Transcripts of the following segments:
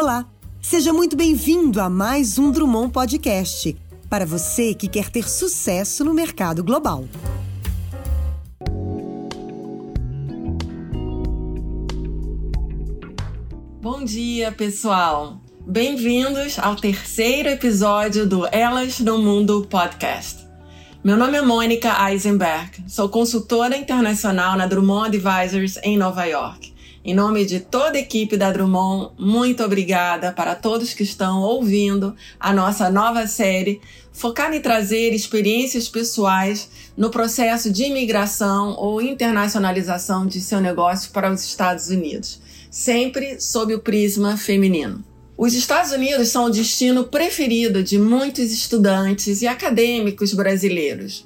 Olá, seja muito bem-vindo a mais um Drummond Podcast para você que quer ter sucesso no mercado global. Bom dia, pessoal! Bem-vindos ao terceiro episódio do Elas no Mundo podcast. Meu nome é Mônica Eisenberg, sou consultora internacional na Drummond Advisors em Nova York. Em nome de toda a equipe da Drummond, muito obrigada para todos que estão ouvindo a nossa nova série focada em trazer experiências pessoais no processo de imigração ou internacionalização de seu negócio para os Estados Unidos, sempre sob o prisma feminino. Os Estados Unidos são o destino preferido de muitos estudantes e acadêmicos brasileiros.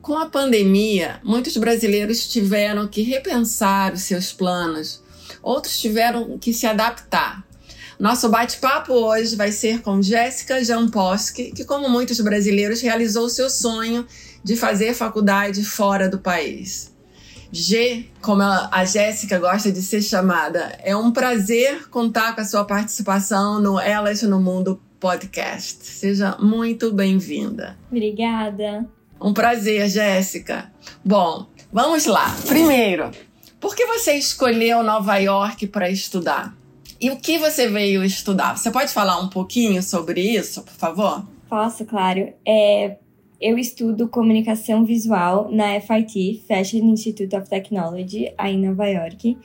Com a pandemia, muitos brasileiros tiveram que repensar os seus planos, outros tiveram que se adaptar. Nosso bate-papo hoje vai ser com Jéssica Jamposki, que, como muitos brasileiros, realizou seu sonho de fazer faculdade fora do país. G, como a Jéssica gosta de ser chamada, é um prazer contar com a sua participação no Elas no Mundo podcast. Seja muito bem-vinda. Obrigada. Um prazer, Jéssica. Bom, vamos lá. Primeiro, por que você escolheu Nova York para estudar? E o que você veio estudar? Você pode falar um pouquinho sobre isso, por favor? Posso, claro. É, eu estudo comunicação visual na FIT, Fashion Institute of Technology, aí em Nova York.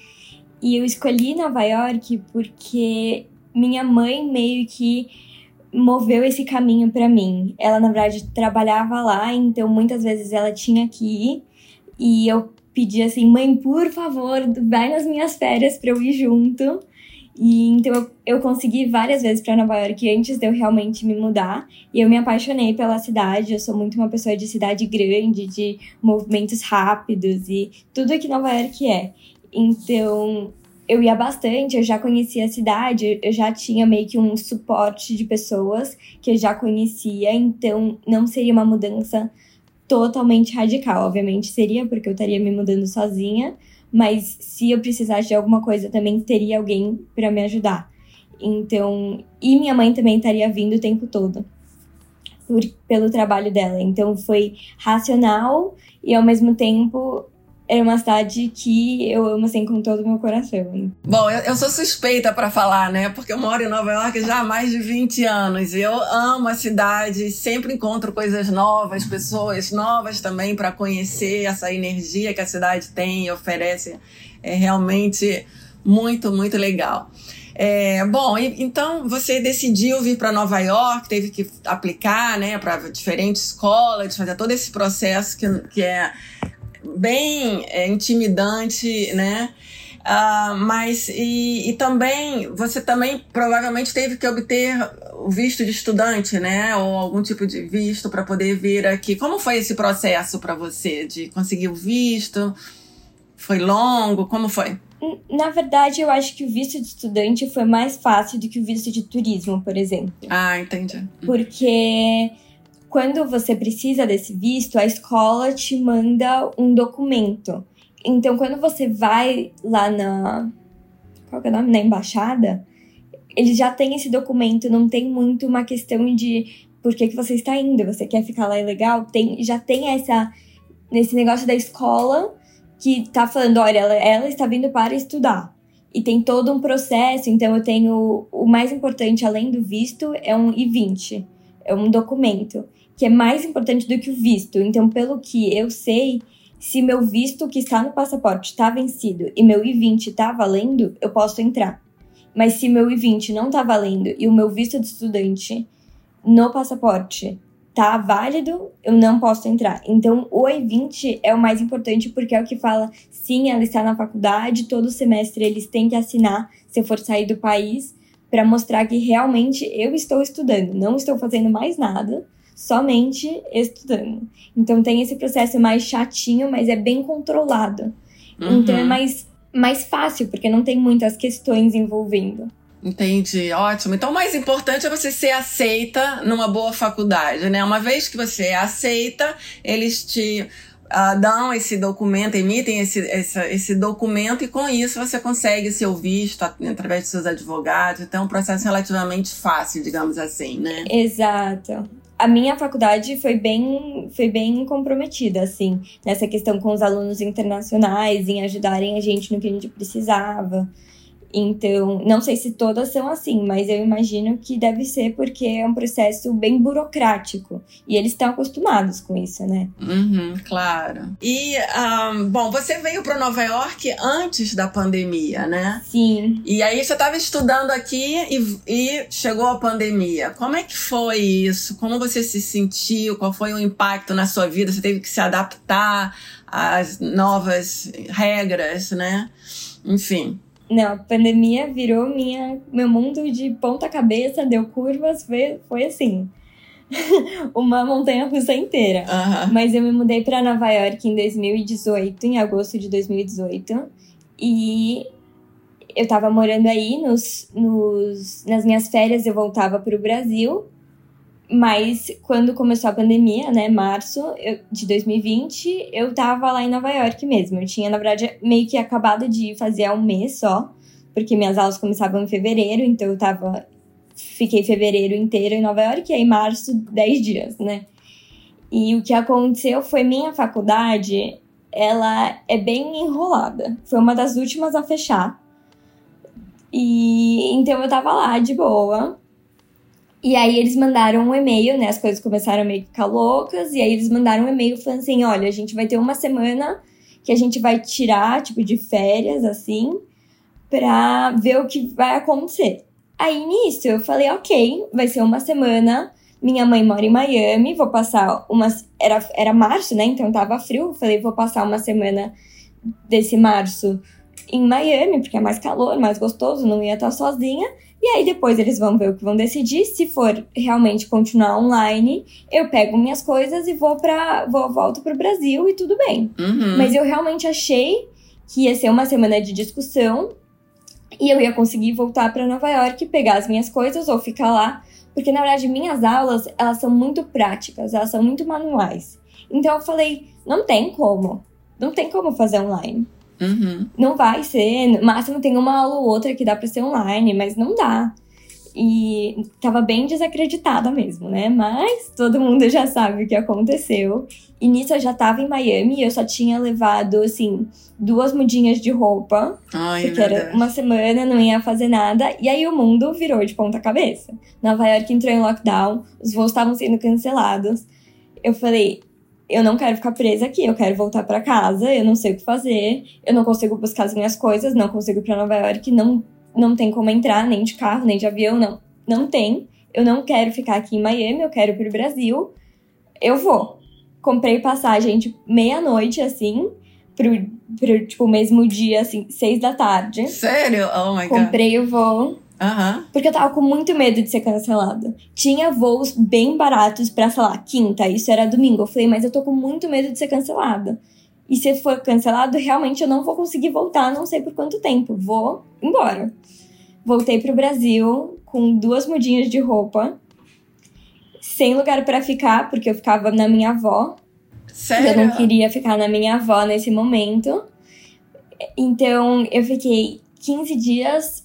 E eu escolhi Nova York porque minha mãe meio que moveu esse caminho para mim. Ela, na verdade, trabalhava lá, então muitas vezes ela tinha que ir. E eu pedi assim, mãe, por favor, vai nas minhas férias para eu ir junto. E então eu, eu consegui várias vezes para Nova York antes de eu realmente me mudar. E eu me apaixonei pela cidade. Eu sou muito uma pessoa de cidade grande, de movimentos rápidos e tudo que Nova York é. Então eu ia bastante, eu já conhecia a cidade, eu já tinha meio que um suporte de pessoas que eu já conhecia, então não seria uma mudança totalmente radical. Obviamente seria, porque eu estaria me mudando sozinha, mas se eu precisasse de alguma coisa, também teria alguém para me ajudar. Então, e minha mãe também estaria vindo o tempo todo. Por, pelo trabalho dela. Então foi racional e ao mesmo tempo era uma cidade que eu amo assim com todo o meu coração. Bom, eu, eu sou suspeita para falar, né? Porque eu moro em Nova York já há mais de 20 anos. E eu amo a cidade, sempre encontro coisas novas, pessoas novas também para conhecer essa energia que a cidade tem e oferece. É realmente muito, muito legal. É, bom, então você decidiu vir para Nova York, teve que aplicar né, para diferentes escolas, fazer todo esse processo que, que é bem é, intimidante, né? Uh, mas e, e, também você também provavelmente teve que obter o visto de estudante, né? Ou algum tipo de visto para poder vir aqui. Como foi esse processo para você de conseguir o visto? Foi longo? Como foi? Na verdade, eu acho que o visto de estudante foi mais fácil do que o visto de turismo, por exemplo. Ah, entendi. Porque quando você precisa desse visto, a escola te manda um documento. Então, quando você vai lá na. Qual é o nome? Na embaixada, eles já têm esse documento, não tem muito uma questão de por que, que você está indo, você quer ficar lá ilegal? Tem, já tem essa. Nesse negócio da escola que tá falando, olha, ela, ela está vindo para estudar. E tem todo um processo, então eu tenho. O mais importante, além do visto, é um I-20. É um documento que é mais importante do que o visto. Então, pelo que eu sei, se meu visto que está no passaporte está vencido e meu I-20 está valendo, eu posso entrar. Mas se meu I-20 não está valendo e o meu visto de estudante no passaporte tá válido, eu não posso entrar. Então, o I-20 é o mais importante porque é o que fala, sim, ela está na faculdade, todo semestre eles têm que assinar se eu for sair do país para mostrar que realmente eu estou estudando, não estou fazendo mais nada somente estudando. Então tem esse processo mais chatinho, mas é bem controlado. Uhum. Então é mais, mais fácil, porque não tem muitas questões envolvendo. Entendi, ótimo. Então, o mais importante é você ser aceita numa boa faculdade, né? Uma vez que você é aceita, eles te uh, dão esse documento, emitem esse, esse, esse documento e com isso você consegue seu visto através de seus advogados. Então é um processo relativamente fácil, digamos assim, né? Exato. A minha faculdade foi bem, foi bem comprometida, assim, nessa questão com os alunos internacionais, em ajudarem a gente no que a gente precisava. Então, não sei se todas são assim, mas eu imagino que deve ser porque é um processo bem burocrático. E eles estão acostumados com isso, né? Uhum, claro. E, um, bom, você veio para Nova York antes da pandemia, né? Sim. E aí você estava estudando aqui e, e chegou a pandemia. Como é que foi isso? Como você se sentiu? Qual foi o impacto na sua vida? Você teve que se adaptar às novas regras, né? Enfim. Não, a pandemia virou minha, meu mundo de ponta cabeça, deu curvas, foi, foi assim. uma montanha russa inteira. Uhum. Mas eu me mudei para Nova York em 2018, em agosto de 2018. E eu tava morando aí nos, nos, nas minhas férias, eu voltava para o Brasil. Mas quando começou a pandemia, né, março eu, de 2020, eu tava lá em Nova York mesmo. Eu tinha, na verdade, meio que acabado de fazer há um mês só, porque minhas aulas começavam em fevereiro, então eu tava. Fiquei fevereiro inteiro em Nova York e aí março, 10 dias, né? E o que aconteceu foi minha faculdade, ela é bem enrolada. Foi uma das últimas a fechar. E então eu tava lá de boa, e aí eles mandaram um e-mail, né? As coisas começaram a meio que ficar loucas. E aí eles mandaram um e-mail falando assim: olha, a gente vai ter uma semana que a gente vai tirar, tipo, de férias, assim, pra ver o que vai acontecer. Aí nisso eu falei, ok, vai ser uma semana. Minha mãe mora em Miami, vou passar umas. Era, era março, né? Então tava frio. Falei, vou passar uma semana desse março em Miami, porque é mais calor, mais gostoso, não ia estar sozinha. E aí depois eles vão ver o que vão decidir. Se for realmente continuar online, eu pego minhas coisas e vou para vou volto pro Brasil e tudo bem. Uhum. Mas eu realmente achei que ia ser uma semana de discussão e eu ia conseguir voltar para Nova York, pegar as minhas coisas ou ficar lá, porque na verdade minhas aulas, elas são muito práticas, elas são muito manuais. Então eu falei, não tem como. Não tem como fazer online. Uhum. Não vai ser. No máximo tem uma aula ou outra que dá pra ser online, mas não dá. E tava bem desacreditada mesmo, né? Mas todo mundo já sabe o que aconteceu. E nisso eu já tava em Miami e eu só tinha levado, assim, duas mudinhas de roupa. Ai, porque era Deus. uma semana, não ia fazer nada. E aí o mundo virou de ponta cabeça. Nova York entrou em lockdown, os voos estavam sendo cancelados. Eu falei, eu não quero ficar presa aqui, eu quero voltar para casa, eu não sei o que fazer, eu não consigo buscar as minhas coisas, não consigo ir para Nova York, não, não tem como entrar, nem de carro, nem de avião, não. Não tem. Eu não quero ficar aqui em Miami, eu quero ir pro Brasil. Eu vou. Comprei passagem, tipo, meia-noite, assim, pro, pro, tipo, mesmo dia, assim, seis da tarde. Sério? Oh my god. Comprei o voo. Aham. Porque eu tava com muito medo de ser cancelada. Tinha voos bem baratos pra, sei lá, quinta, isso era domingo. Eu falei, mas eu tô com muito medo de ser cancelada. E se for cancelado, realmente eu não vou conseguir voltar, não sei por quanto tempo. Vou embora. Voltei pro Brasil com duas mudinhas de roupa, sem lugar pra ficar, porque eu ficava na minha avó. Sério? Eu não queria ficar na minha avó nesse momento. Então, eu fiquei 15 dias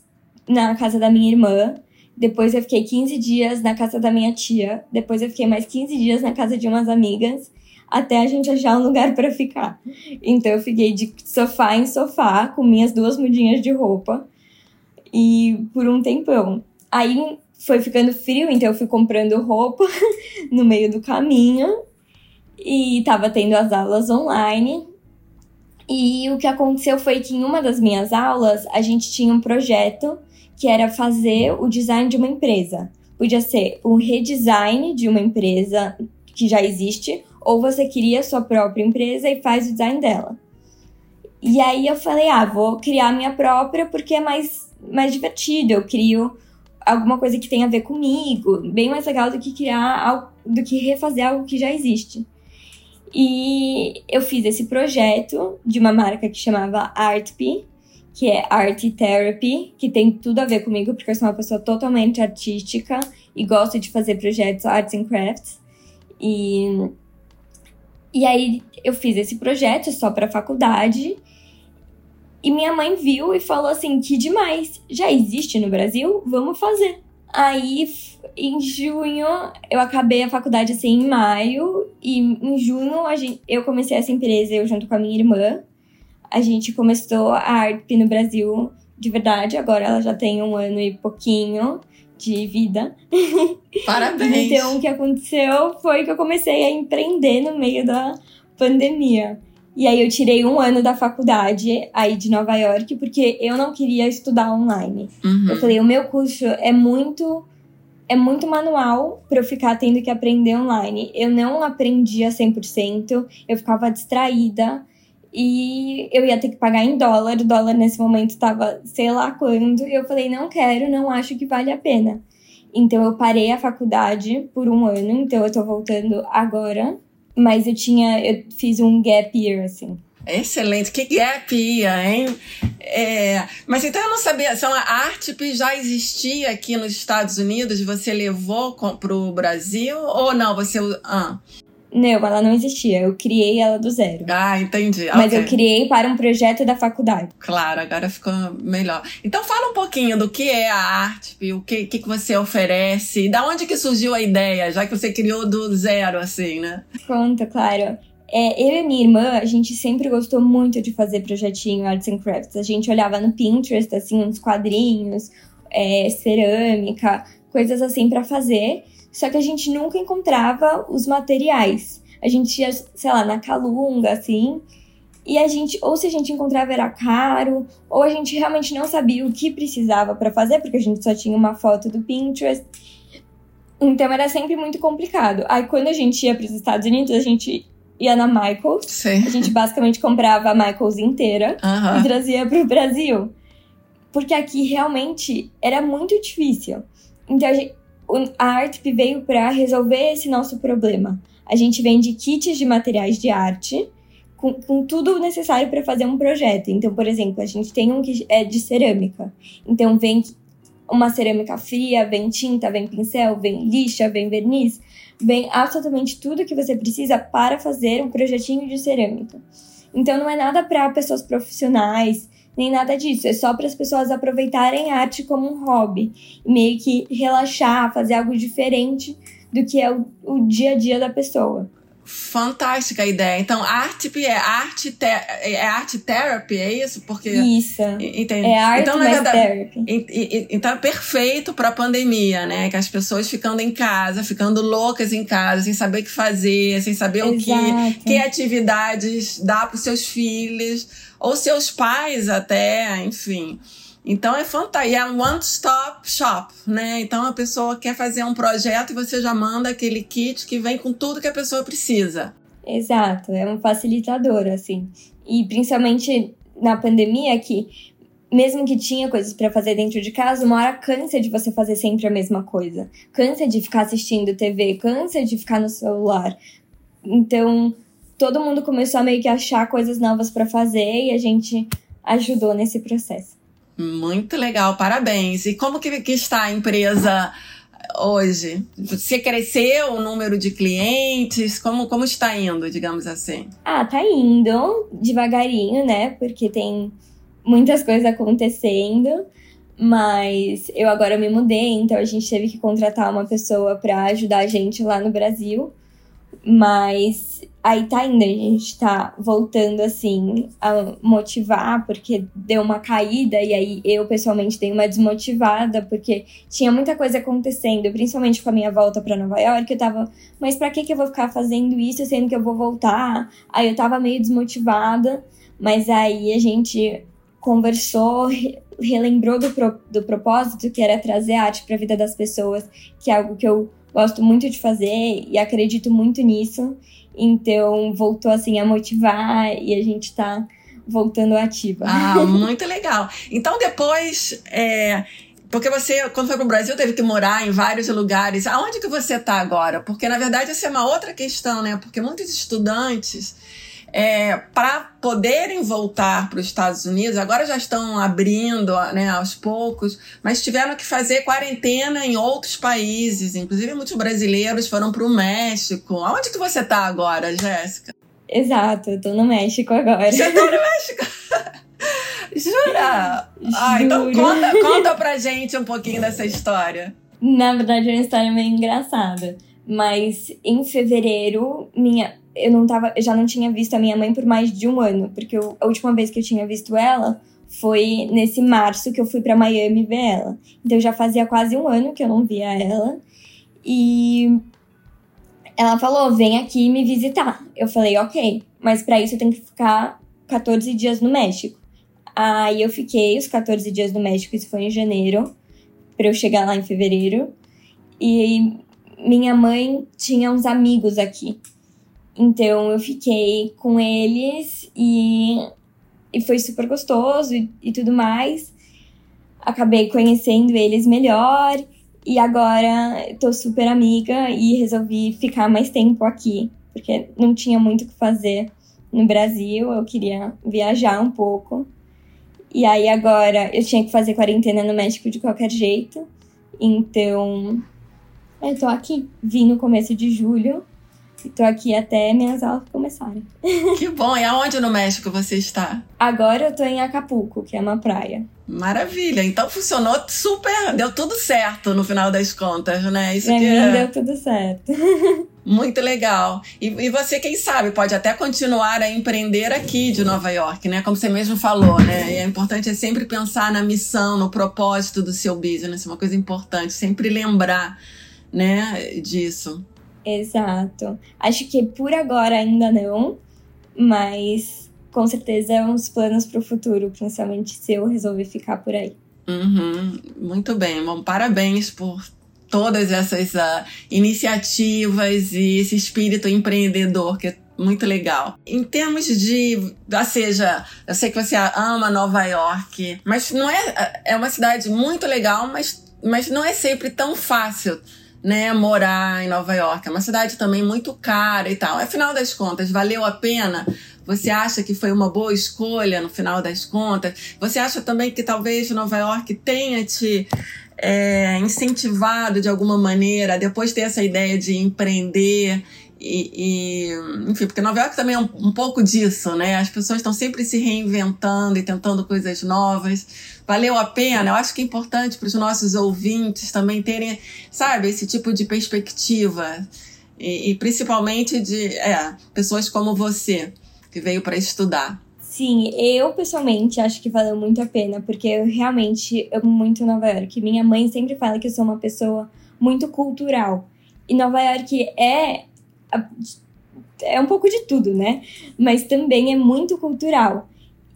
na casa da minha irmã. Depois eu fiquei 15 dias na casa da minha tia. Depois eu fiquei mais 15 dias na casa de umas amigas. Até a gente achar um lugar para ficar. Então eu fiquei de sofá em sofá com minhas duas mudinhas de roupa. E por um tempão. Aí foi ficando frio, então eu fui comprando roupa no meio do caminho. E tava tendo as aulas online. E o que aconteceu foi que em uma das minhas aulas a gente tinha um projeto que era fazer o design de uma empresa. Podia ser um redesign de uma empresa que já existe, ou você cria sua própria empresa e faz o design dela. E aí eu falei, ah, vou criar a minha própria porque é mais, mais divertido. Eu crio alguma coisa que tenha a ver comigo, bem mais legal do que criar algo, do que refazer algo que já existe. E eu fiz esse projeto de uma marca que chamava ArtP, que é Art Therapy, que tem tudo a ver comigo, porque eu sou uma pessoa totalmente artística e gosto de fazer projetos arts and crafts. E, E aí eu fiz esse projeto só para faculdade. E minha mãe viu e falou assim: que demais, já existe no Brasil? Vamos fazer. Aí, em junho, eu acabei a faculdade assim em maio, e em junho a gente, eu comecei essa empresa, eu junto com a minha irmã. A gente começou a ARP no Brasil de verdade, agora ela já tem um ano e pouquinho de vida. Parabéns! então, o que aconteceu foi que eu comecei a empreender no meio da pandemia. E aí eu tirei um ano da faculdade aí de Nova York, porque eu não queria estudar online. Uhum. Eu falei, o meu curso é muito é muito manual para eu ficar tendo que aprender online. Eu não aprendia 100%, eu ficava distraída e eu ia ter que pagar em dólar. O dólar nesse momento estava sei lá quando, e eu falei, não quero, não acho que vale a pena. Então eu parei a faculdade por um ano, então eu tô voltando agora. Mas eu tinha, eu fiz um gap year, assim. Excelente, que gap year, hein? É, mas então eu não sabia, então a Artip já existia aqui nos Estados Unidos, você levou para o Brasil ou não? Você. Ah. Não, ela não existia. Eu criei ela do zero. Ah, entendi. Mas okay. eu criei para um projeto da faculdade. Claro, agora ficou melhor. Então fala um pouquinho do que é a arte, o que, que, você oferece, da onde que surgiu a ideia, já que você criou do zero, assim, né? Conta, claro. É, eu e minha irmã, a gente sempre gostou muito de fazer projetinho Arts and Crafts. A gente olhava no Pinterest, assim, uns quadrinhos, é, cerâmica, coisas assim para fazer. Só que a gente nunca encontrava os materiais. A gente ia, sei lá, na Calunga, assim, e a gente, ou se a gente encontrava era caro, ou a gente realmente não sabia o que precisava para fazer, porque a gente só tinha uma foto do Pinterest. Então era sempre muito complicado. Aí quando a gente ia para os Estados Unidos, a gente ia na Michaels. Sim. A gente basicamente comprava a Michaels inteira Aham. e trazia para o Brasil. Porque aqui realmente era muito difícil. Então a, gente, a Artp veio para resolver esse nosso problema. A gente vende kits de materiais de arte com, com tudo necessário para fazer um projeto. Então, por exemplo, a gente tem um que é de cerâmica. Então vem uma cerâmica fria, vem tinta, vem pincel, vem lixa, vem verniz, vem absolutamente tudo que você precisa para fazer um projetinho de cerâmica. Então não é nada para pessoas profissionais, nem nada disso, é só para as pessoas aproveitarem a arte como um hobby, meio que relaxar, fazer algo diferente do que é o, o dia a dia da pessoa. Fantástica ideia. Então, arte é arte, te- é arte therapy, é isso? Porque. Isso. Entendi. É arte então, verdade, therapy. E- e- e- Então é perfeito para a pandemia, né? Que as pessoas ficando em casa, ficando loucas em casa, sem saber o que fazer, sem saber o que, Exato. que atividades dar para os seus filhos, ou seus pais até, enfim. Então é fantástico. E é um one-stop shop, né? Então a pessoa quer fazer um projeto e você já manda aquele kit que vem com tudo que a pessoa precisa. Exato, é um facilitador, assim. E principalmente na pandemia, que mesmo que tinha coisas para fazer dentro de casa, uma hora cansa de você fazer sempre a mesma coisa. Cansa de ficar assistindo TV, cansa de ficar no celular. Então, todo mundo começou a meio que achar coisas novas para fazer e a gente ajudou nesse processo. Muito legal, parabéns. E como que, que está a empresa hoje? Você cresceu o número de clientes? Como, como está indo, digamos assim? Ah, tá indo devagarinho, né? Porque tem muitas coisas acontecendo. Mas eu agora me mudei, então a gente teve que contratar uma pessoa para ajudar a gente lá no Brasil. Mas aí tá indo, a gente tá voltando assim a motivar, porque deu uma caída, e aí eu pessoalmente dei uma desmotivada, porque tinha muita coisa acontecendo, principalmente com a minha volta para Nova York. Eu tava, mas pra que, que eu vou ficar fazendo isso sendo que eu vou voltar? Aí eu tava meio desmotivada, mas aí a gente conversou, re- relembrou do, pro- do propósito que era trazer arte para a vida das pessoas, que é algo que eu gosto muito de fazer e acredito muito nisso. Então voltou assim a motivar e a gente tá voltando ativa. Ah, muito legal. Então depois, é, porque você, quando foi para o Brasil, teve que morar em vários lugares. Aonde que você está agora? Porque na verdade essa é uma outra questão, né? Porque muitos estudantes é, para poderem voltar para os Estados Unidos, agora já estão abrindo né, aos poucos, mas tiveram que fazer quarentena em outros países. Inclusive, muitos brasileiros foram para o México. Aonde que você está agora, Jéssica? Exato, eu tô no México agora. Você tá no México? Jura? Ah, então conta, conta pra gente um pouquinho dessa história. Na verdade, é uma história meio engraçada. Mas em fevereiro, minha, eu não tava, já não tinha visto a minha mãe por mais de um ano, porque eu, a última vez que eu tinha visto ela foi nesse março que eu fui para Miami ver ela. Então já fazia quase um ano que eu não via ela. E ela falou: "Vem aqui me visitar". Eu falei: "OK, mas para isso eu tenho que ficar 14 dias no México". Aí eu fiquei os 14 dias no México, isso foi em janeiro, para eu chegar lá em fevereiro. E minha mãe tinha uns amigos aqui. Então eu fiquei com eles e, e foi super gostoso e, e tudo mais. Acabei conhecendo eles melhor e agora tô super amiga e resolvi ficar mais tempo aqui, porque não tinha muito o que fazer no Brasil, eu queria viajar um pouco. E aí agora eu tinha que fazer quarentena no México de qualquer jeito. Então eu tô aqui, vim no começo de julho e tô aqui até minhas aulas começarem. Que bom! E aonde no México você está? Agora eu tô em Acapulco, que é uma praia. Maravilha! Então funcionou super, deu tudo certo no final das contas, né? Isso pra mim é... deu tudo certo. Muito legal. E, e, você, quem sabe, pode até continuar a empreender aqui de Nova York, né? Como você mesmo falou, né? E é importante é sempre pensar na missão, no propósito do seu business, uma coisa importante, sempre lembrar né, disso. Exato. Acho que por agora ainda não, mas com certeza é uns planos para o futuro, principalmente se eu resolver ficar por aí. Uhum, muito bem, bom, parabéns por todas essas uh, iniciativas e esse espírito empreendedor que é muito legal. Em termos de, ou seja, eu sei que você ama Nova York, mas não é é uma cidade muito legal, mas mas não é sempre tão fácil né, morar em Nova York. É uma cidade também muito cara e tal. Afinal das contas, valeu a pena? Você acha que foi uma boa escolha no final das contas? Você acha também que talvez Nova York tenha te é, incentivado de alguma maneira, depois de ter essa ideia de empreender e, enfim, porque Nova York também é um, um pouco disso, né? As pessoas estão sempre se reinventando e tentando coisas novas. Valeu a pena? Eu acho que é importante para os nossos ouvintes também terem, sabe, esse tipo de perspectiva. E, e principalmente de é, pessoas como você, que veio para estudar. Sim, eu pessoalmente acho que valeu muito a pena, porque eu realmente amo muito Nova York. Minha mãe sempre fala que eu sou uma pessoa muito cultural. E Nova York é é um pouco de tudo, né? Mas também é muito cultural.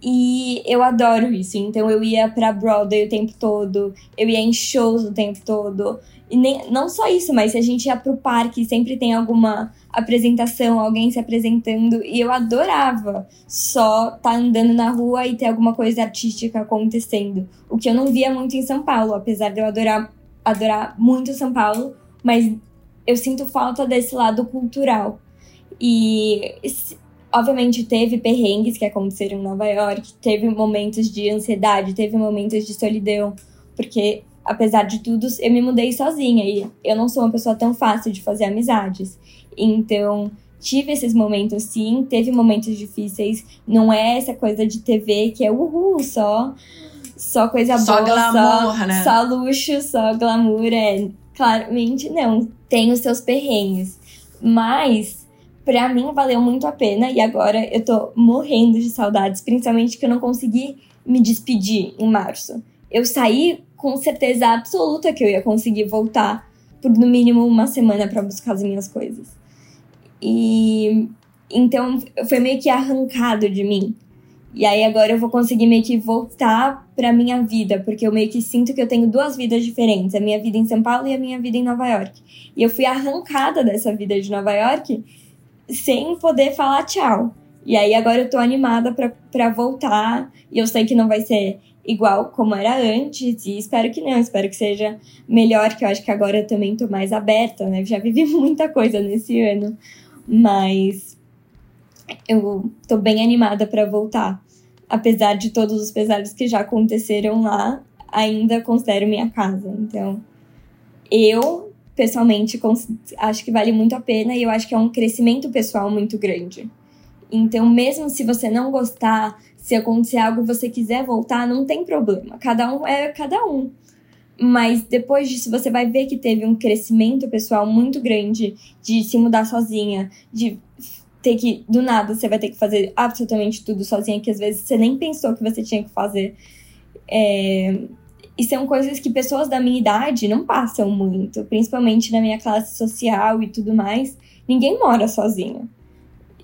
E eu adoro isso. Então eu ia pra Broadway o tempo todo, eu ia em shows o tempo todo. E nem, não só isso, mas se a gente ia pro parque, sempre tem alguma apresentação, alguém se apresentando. E eu adorava só estar tá andando na rua e ter alguma coisa artística acontecendo. O que eu não via muito em São Paulo, apesar de eu adorar, adorar muito São Paulo. Mas eu sinto falta desse lado cultural. E obviamente teve perrengues que aconteceram em Nova York, teve momentos de ansiedade, teve momentos de solidão, porque apesar de tudo, eu me mudei sozinha e eu não sou uma pessoa tão fácil de fazer amizades. Então, tive esses momentos sim, teve momentos difíceis, não é essa coisa de TV que é uhul, só só coisa só boa, glamour, só, né? só luxo, só glamour, é claramente não tem os seus perrengues. Mas, para mim, valeu muito a pena. E agora eu tô morrendo de saudades, principalmente que eu não consegui me despedir em março. Eu saí com certeza absoluta que eu ia conseguir voltar por no mínimo uma semana para buscar as minhas coisas. E então foi meio que arrancado de mim. E aí agora eu vou conseguir meio que voltar pra minha vida, porque eu meio que sinto que eu tenho duas vidas diferentes, a minha vida em São Paulo e a minha vida em Nova York. E eu fui arrancada dessa vida de Nova York sem poder falar tchau. E aí agora eu tô animada pra, pra voltar, e eu sei que não vai ser igual como era antes, e espero que não, espero que seja melhor, que eu acho que agora eu também tô mais aberta, né? Já vivi muita coisa nesse ano, mas eu tô bem animada para voltar. Apesar de todos os pesares que já aconteceram lá, ainda considero minha casa. Então, eu pessoalmente acho que vale muito a pena e eu acho que é um crescimento pessoal muito grande. Então, mesmo se você não gostar, se acontecer algo e você quiser voltar, não tem problema. Cada um é cada um. Mas depois disso, você vai ver que teve um crescimento pessoal muito grande de se mudar sozinha, de ter que, do nada, você vai ter que fazer absolutamente tudo sozinha, que às vezes você nem pensou que você tinha que fazer. É... E são coisas que pessoas da minha idade não passam muito, principalmente na minha classe social e tudo mais. Ninguém mora sozinho.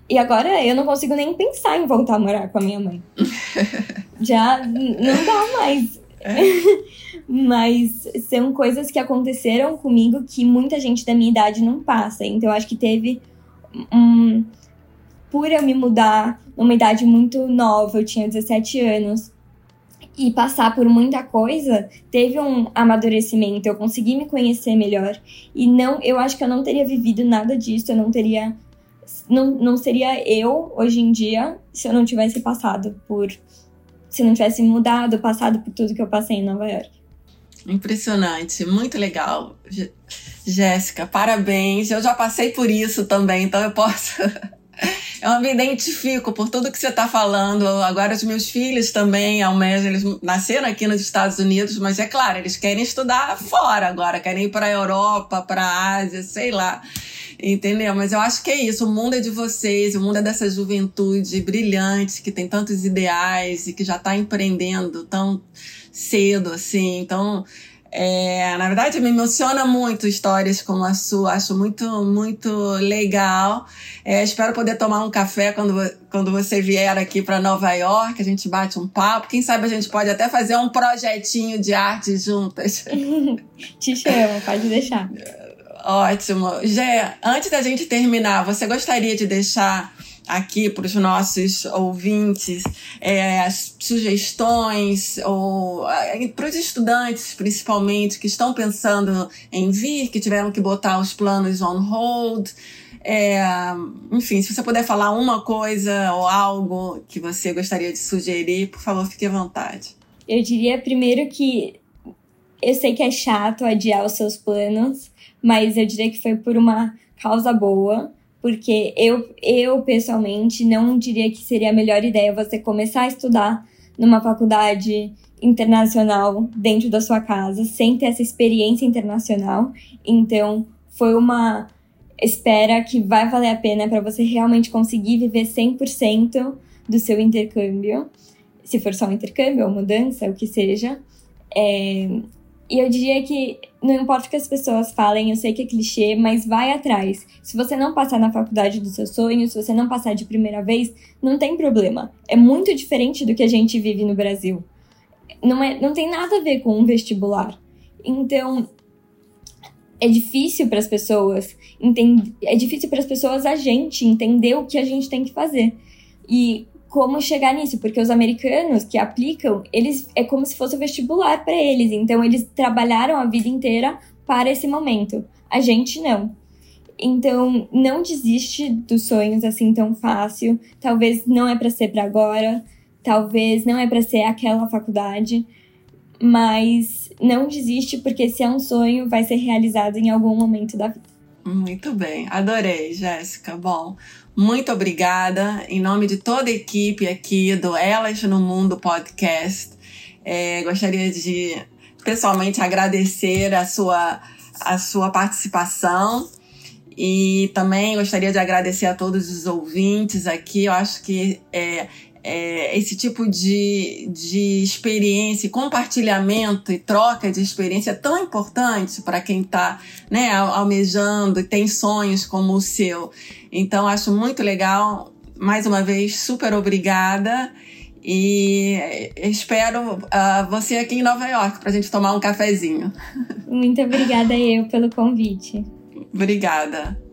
E agora eu não consigo nem pensar em voltar a morar com a minha mãe. Já não dá mais. É. Mas são coisas que aconteceram comigo que muita gente da minha idade não passa. Então eu acho que teve um. Por eu me mudar numa idade muito nova, eu tinha 17 anos, e passar por muita coisa, teve um amadurecimento, eu consegui me conhecer melhor. E não, eu acho que eu não teria vivido nada disso, eu não teria não, não seria eu hoje em dia se eu não tivesse passado por se não tivesse mudado, passado por tudo que eu passei em Nova York. Impressionante, muito legal. Jéssica, parabéns. Eu já passei por isso também, então eu posso. eu me identifico por tudo que você está falando. Agora, os meus filhos também almejam, eles nasceram aqui nos Estados Unidos, mas é claro, eles querem estudar fora agora, querem ir para a Europa, para a Ásia, sei lá. Entendeu? Mas eu acho que é isso. O mundo é de vocês, o mundo é dessa juventude brilhante que tem tantos ideais e que já está empreendendo tão cedo assim. Então, é, na verdade, me emociona muito histórias como a sua. Acho muito, muito legal. É, espero poder tomar um café quando, quando você vier aqui para Nova York. A gente bate um papo. Quem sabe a gente pode até fazer um projetinho de arte juntas. Te chamo, pode deixar. Ótimo. Gé, antes da gente terminar, você gostaria de deixar aqui para os nossos ouvintes é, sugestões ou para os estudantes principalmente que estão pensando em vir, que tiveram que botar os planos on hold. É, enfim, se você puder falar uma coisa ou algo que você gostaria de sugerir, por favor, fique à vontade. Eu diria primeiro que eu sei que é chato adiar os seus planos, mas eu diria que foi por uma causa boa, porque eu, eu pessoalmente não diria que seria a melhor ideia você começar a estudar numa faculdade internacional dentro da sua casa, sem ter essa experiência internacional. Então, foi uma espera que vai valer a pena para você realmente conseguir viver 100% do seu intercâmbio, se for só um intercâmbio ou mudança, o que seja. É, e eu diria que não importa o que as pessoas falem, eu sei que é clichê, mas vai atrás. Se você não passar na faculdade dos seus sonhos, se você não passar de primeira vez, não tem problema. É muito diferente do que a gente vive no Brasil. Não, é, não tem nada a ver com um vestibular. Então, é difícil para as pessoas entender, é difícil para as pessoas a gente entender o que a gente tem que fazer. E como chegar nisso, porque os americanos que aplicam, eles é como se fosse o vestibular para eles, então eles trabalharam a vida inteira para esse momento. A gente não. Então, não desiste dos sonhos assim tão fácil. Talvez não é para ser para agora, talvez não é para ser aquela faculdade, mas não desiste porque se é um sonho, vai ser realizado em algum momento da vida. Muito bem, adorei, Jéssica. Bom, muito obrigada. Em nome de toda a equipe aqui do Elas no Mundo podcast, é, gostaria de pessoalmente agradecer a sua, a sua participação. E também gostaria de agradecer a todos os ouvintes aqui. Eu acho que é, é, esse tipo de, de experiência, compartilhamento e troca de experiência é tão importante para quem está né, almejando e tem sonhos como o seu. Então, acho muito legal. Mais uma vez, super obrigada. E espero uh, você aqui em Nova York para a gente tomar um cafezinho. Muito obrigada eu pelo convite. Obrigada.